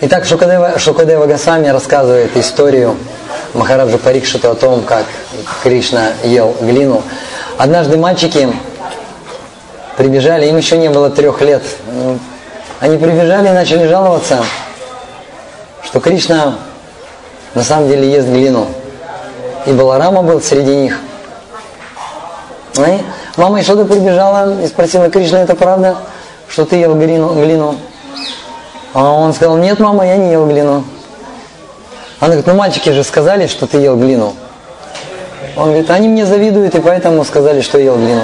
Итак, Шукадева, Шукадева Госвами рассказывает историю Махараджа Парикшиту о том, как Кришна ел глину. Однажды мальчики прибежали, им еще не было трех лет. Они прибежали и начали жаловаться, что Кришна на самом деле ест глину. И Баларама был среди них. И мама Ишода прибежала и спросила, Кришна, это правда, что ты ел глину? глину? А он сказал, нет, мама, я не ел глину. Она говорит, ну мальчики же сказали, что ты ел глину. Он говорит, они мне завидуют и поэтому сказали, что ел глину.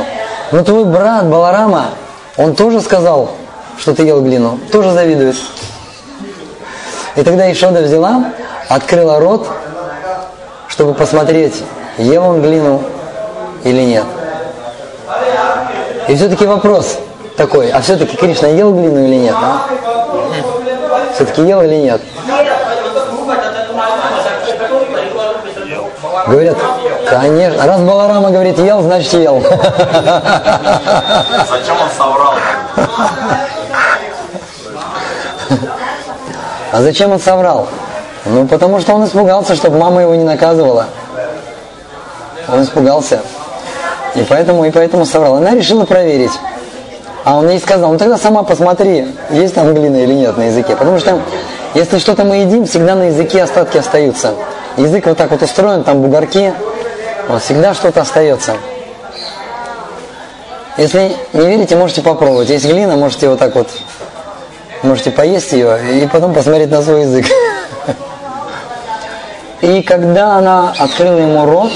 Но твой брат Баларама, он тоже сказал, что ты ел глину, тоже завидует. И тогда Ишода взяла, открыла рот, чтобы посмотреть, ел он глину или нет. И все-таки вопрос такой, а все-таки Кришна ел глину или нет? А? Все-таки ел или нет? Говорят, конечно. Раз Баларама говорит ел, значит ел. Зачем он соврал? А зачем он соврал? Ну, потому что он испугался, чтобы мама его не наказывала. Он испугался. И поэтому, и поэтому соврал. Она решила проверить. А он ей сказал, ну тогда сама посмотри, есть там глина или нет на языке. Потому что если что-то мы едим, всегда на языке остатки остаются. Язык вот так вот устроен, там бугорки, вот всегда что-то остается. Если не верите, можете попробовать. Есть глина, можете вот так вот, можете поесть ее и потом посмотреть на свой язык. И когда она открыла ему рот,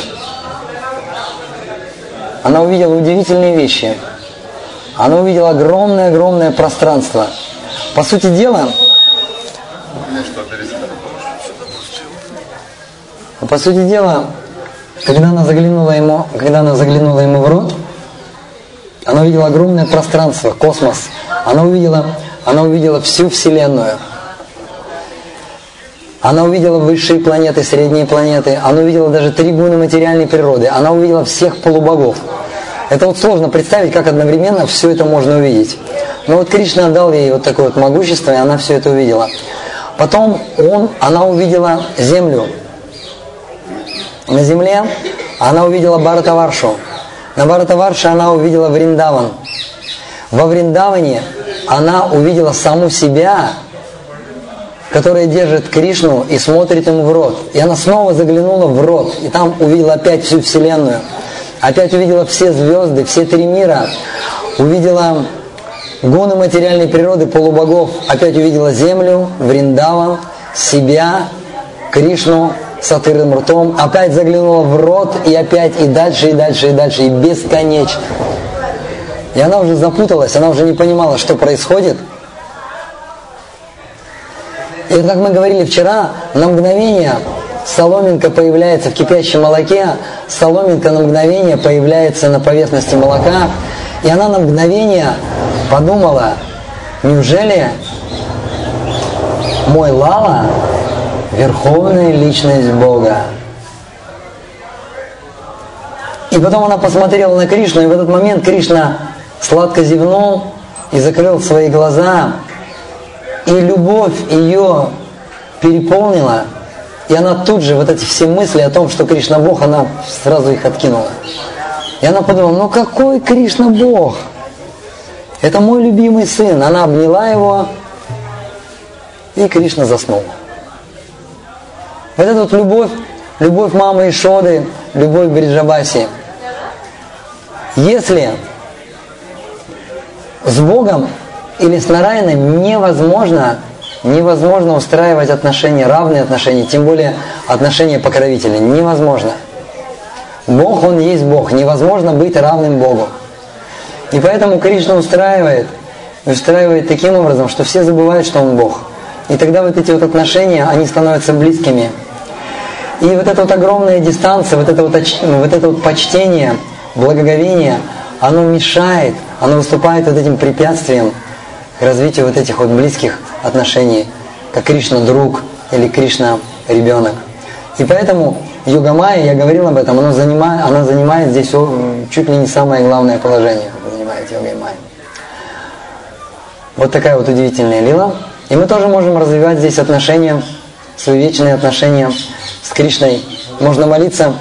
она увидела удивительные вещи – она увидела огромное-огромное пространство. По сути дела, по сути дела, когда она заглянула ему, когда она заглянула ему в рот, она увидела огромное пространство, космос. Она увидела, она увидела всю Вселенную. Она увидела высшие планеты, средние планеты. Она увидела даже трибуны материальной природы. Она увидела всех полубогов. Это вот сложно представить, как одновременно все это можно увидеть. Но вот Кришна дал ей вот такое вот могущество, и она все это увидела. Потом он, она увидела землю. На земле она увидела Баратаваршу. На Баратаварше она увидела Вриндаван. Во Вриндаване она увидела саму себя, которая держит Кришну и смотрит ему в рот. И она снова заглянула в рот, и там увидела опять всю Вселенную опять увидела все звезды, все три мира, увидела гоны материальной природы полубогов, опять увидела землю, Вриндаван, себя, Кришну с открытым ртом, опять заглянула в рот и опять и дальше, и дальше, и дальше, и бесконечно. И она уже запуталась, она уже не понимала, что происходит. И как мы говорили вчера, на мгновение соломинка появляется в кипящем молоке, соломинка на мгновение появляется на поверхности молока, и она на мгновение подумала, неужели мой Лала – верховная личность Бога? И потом она посмотрела на Кришну, и в этот момент Кришна сладко зевнул и закрыл свои глаза, и любовь ее переполнила – и она тут же, вот эти все мысли о том, что Кришна Бог, она сразу их откинула. И она подумала, ну какой Кришна Бог? Это мой любимый сын. Она обняла его, и Кришна заснул. Вот эта вот любовь, любовь мамы Ишоды, любовь Бриджабаси. Если с Богом или с Нарайной невозможно Невозможно устраивать отношения, равные отношения, тем более отношения покровителя. Невозможно. Бог, Он есть Бог. Невозможно быть равным Богу. И поэтому Кришна устраивает, устраивает таким образом, что все забывают, что Он Бог. И тогда вот эти вот отношения, они становятся близкими. И вот эта вот огромная дистанция, вот это вот, вот это вот почтение, благоговение, оно мешает, оно выступает вот этим препятствием к развитию вот этих вот близких отношений, как Кришна друг или Кришна ребенок. И поэтому йога майя, я говорил об этом, она занимает, она занимает здесь чуть ли не самое главное положение, занимает йога майя. Вот такая вот удивительная лила. И мы тоже можем развивать здесь отношения, свои вечные отношения с Кришной. Можно молиться,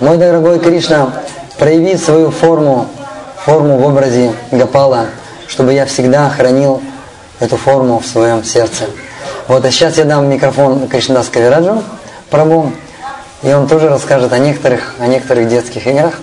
мой дорогой Кришна, прояви свою форму, форму в образе Гапала, чтобы я всегда хранил эту форму в своем сердце. Вот, а сейчас я дам микрофон Кришнадас Кавираджу, Прабу, и он тоже расскажет о некоторых, о некоторых детских играх.